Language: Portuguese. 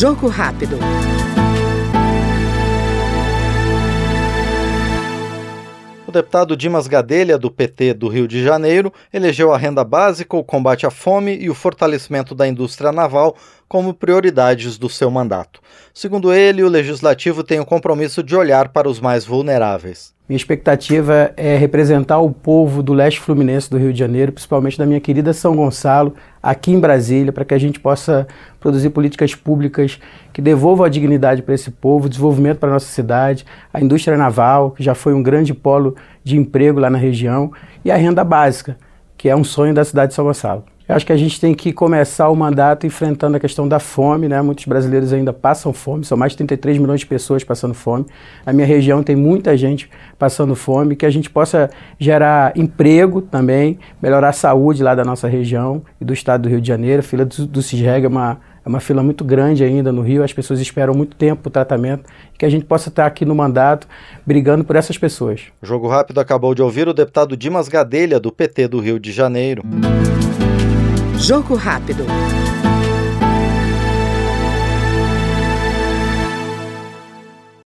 Jogo rápido. O deputado Dimas Gadelha, do PT do Rio de Janeiro, elegeu a renda básica, o combate à fome e o fortalecimento da indústria naval como prioridades do seu mandato. Segundo ele, o legislativo tem o compromisso de olhar para os mais vulneráveis. Minha expectativa é representar o povo do leste fluminense do Rio de Janeiro, principalmente da minha querida São Gonçalo, aqui em Brasília, para que a gente possa produzir políticas públicas que devolvam a dignidade para esse povo, desenvolvimento para a nossa cidade, a indústria naval, que já foi um grande polo de emprego lá na região, e a renda básica, que é um sonho da cidade de São Gonçalo. Eu acho que a gente tem que começar o mandato enfrentando a questão da fome, né? Muitos brasileiros ainda passam fome, são mais de 33 milhões de pessoas passando fome. A minha região tem muita gente passando fome, que a gente possa gerar emprego também, melhorar a saúde lá da nossa região e do estado do Rio de Janeiro. A fila do, do Cisrega é uma, é uma fila muito grande ainda no Rio, as pessoas esperam muito tempo o tratamento, que a gente possa estar aqui no mandato brigando por essas pessoas. Jogo Rápido acabou de ouvir o deputado Dimas Gadelha, do PT do Rio de Janeiro. Jogo rápido.